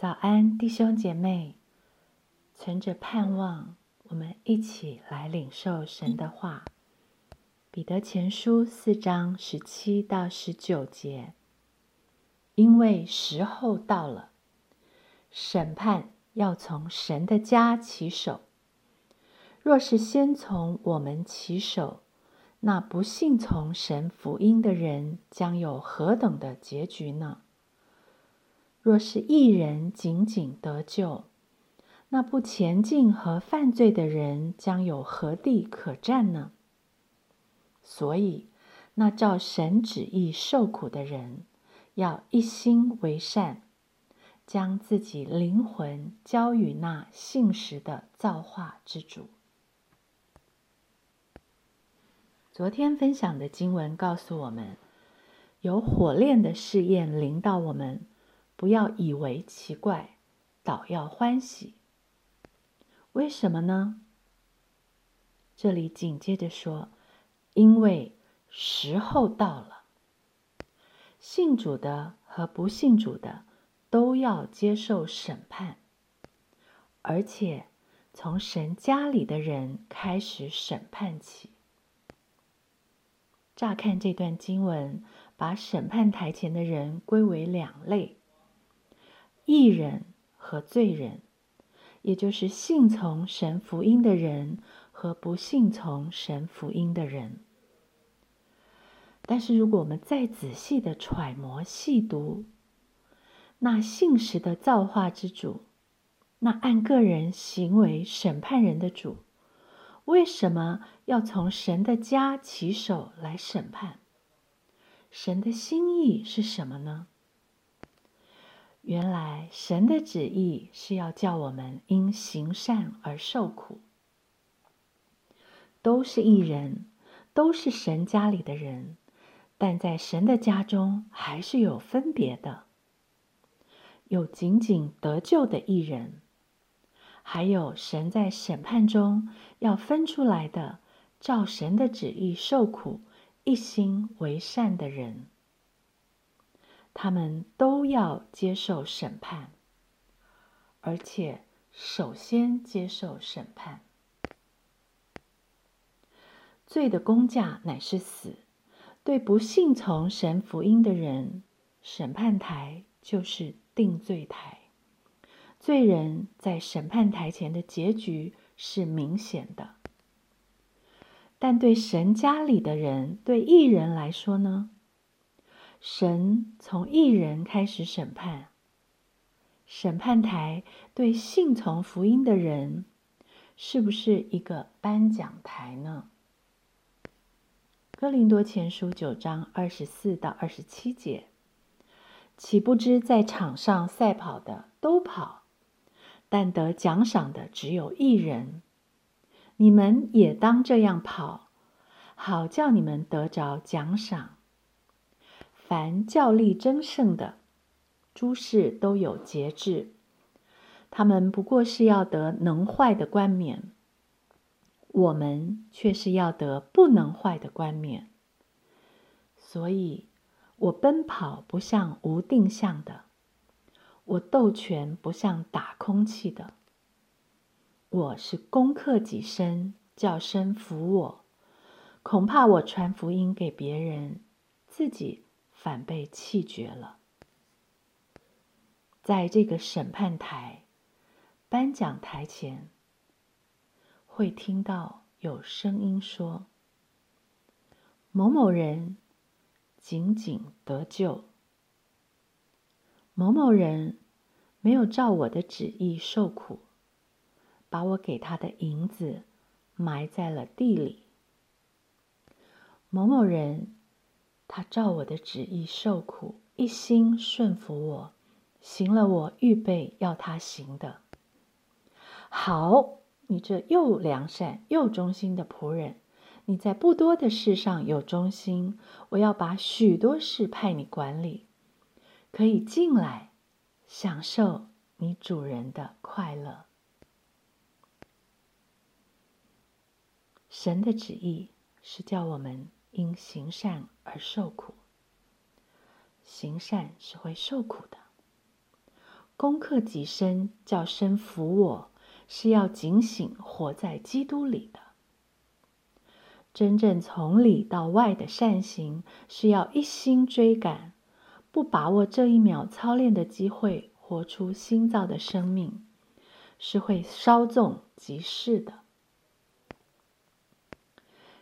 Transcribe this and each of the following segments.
早安，弟兄姐妹！存着盼望，我们一起来领受神的话。彼得前书四章十七到十九节，因为时候到了，审判要从神的家起手。若是先从我们起手，那不信从神福音的人将有何等的结局呢？若是一人仅仅得救，那不前进和犯罪的人将有何地可占呢？所以，那照神旨意受苦的人，要一心为善，将自己灵魂交与那信实的造化之主。昨天分享的经文告诉我们，有火炼的试验临到我们。不要以为奇怪，倒要欢喜。为什么呢？这里紧接着说：“因为时候到了，信主的和不信主的都要接受审判，而且从神家里的人开始审判起。”乍看这段经文，把审判台前的人归为两类。义人和罪人，也就是信从神福音的人和不信从神福音的人。但是，如果我们再仔细的揣摩细读，那信实的造化之主，那按个人行为审判人的主，为什么要从神的家起手来审判？神的心意是什么呢？原来神的旨意是要叫我们因行善而受苦，都是一人，都是神家里的人，但在神的家中还是有分别的，有仅仅得救的一人，还有神在审判中要分出来的，照神的旨意受苦、一心为善的人。他们都要接受审判，而且首先接受审判。罪的工价乃是死，对不信从神福音的人，审判台就是定罪台。罪人在审判台前的结局是明显的，但对神家里的人，对异人来说呢？神从一人开始审判，审判台对信从福音的人，是不是一个颁奖台呢？哥林多前书九章二十四到二十七节，岂不知在场上赛跑的都跑，但得奖赏的只有一人。你们也当这样跑，好叫你们得着奖赏。凡较力争胜的诸事都有节制，他们不过是要得能坏的冠冕，我们却是要得不能坏的冠冕。所以，我奔跑不像无定向的，我斗拳不像打空气的，我是攻克己身，叫身服我。恐怕我传福音给别人，自己。反被弃绝了。在这个审判台、颁奖台前，会听到有声音说：“某某人仅仅得救，某某人没有照我的旨意受苦，把我给他的银子埋在了地里。某某人。”他照我的旨意受苦，一心顺服我，行了我预备要他行的。好，你这又良善又忠心的仆人，你在不多的事上有忠心，我要把许多事派你管理，可以进来享受你主人的快乐。神的旨意是叫我们。因行善而受苦，行善是会受苦的。功克己身，叫身服我，是要警醒活在基督里的。真正从里到外的善行，是要一心追赶，不把握这一秒操练的机会，活出新造的生命，是会稍纵即逝的。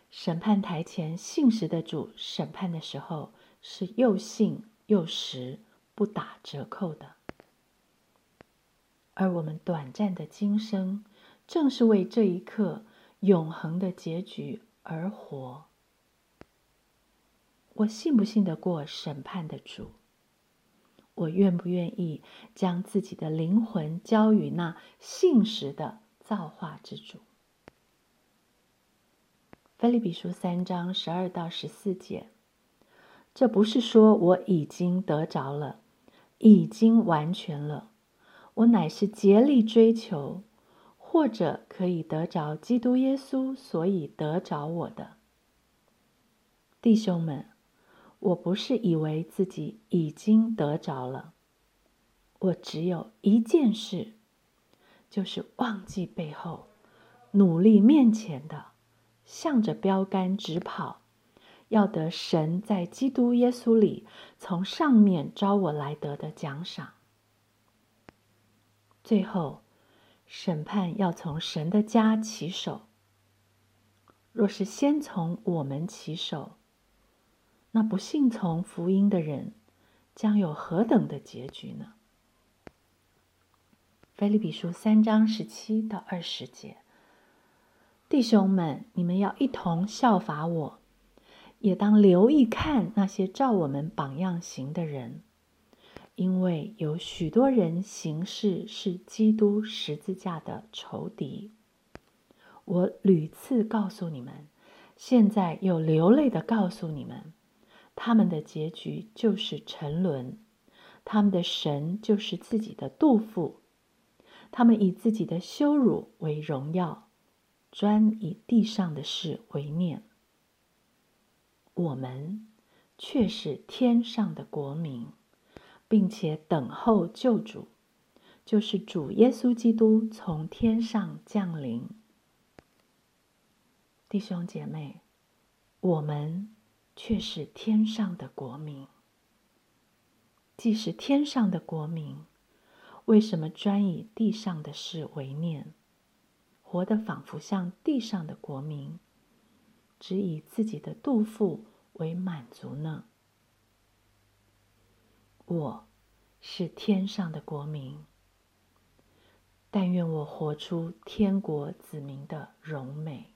审判台前信实的主，审判的时候是又信又实，不打折扣的。而我们短暂的今生，正是为这一刻永恒的结局而活。我信不信得过审判的主？我愿不愿意将自己的灵魂交予那信实的造化之主？菲利比书三章十二到十四节，这不是说我已经得着了，已经完全了。我乃是竭力追求，或者可以得着基督耶稣，所以得着我的弟兄们。我不是以为自己已经得着了，我只有一件事，就是忘记背后，努力面前的，向着标杆直跑，要得神在基督耶稣里从上面招我来得的奖赏。最后，审判要从神的家起手。若是先从我们起手，那不信从福音的人将有何等的结局呢？菲利比书三章十七到二十节，弟兄们，你们要一同效法我，也当留意看那些照我们榜样行的人。因为有许多人行事是基督十字架的仇敌，我屡次告诉你们，现在又流泪的告诉你们，他们的结局就是沉沦，他们的神就是自己的肚腹，他们以自己的羞辱为荣耀，专以地上的事为念。我们却是天上的国民。并且等候救主，就是主耶稣基督从天上降临。弟兄姐妹，我们却是天上的国民。既是天上的国民，为什么专以地上的事为念，活得仿佛像地上的国民，只以自己的肚腹为满足呢？我是天上的国民，但愿我活出天国子民的荣美。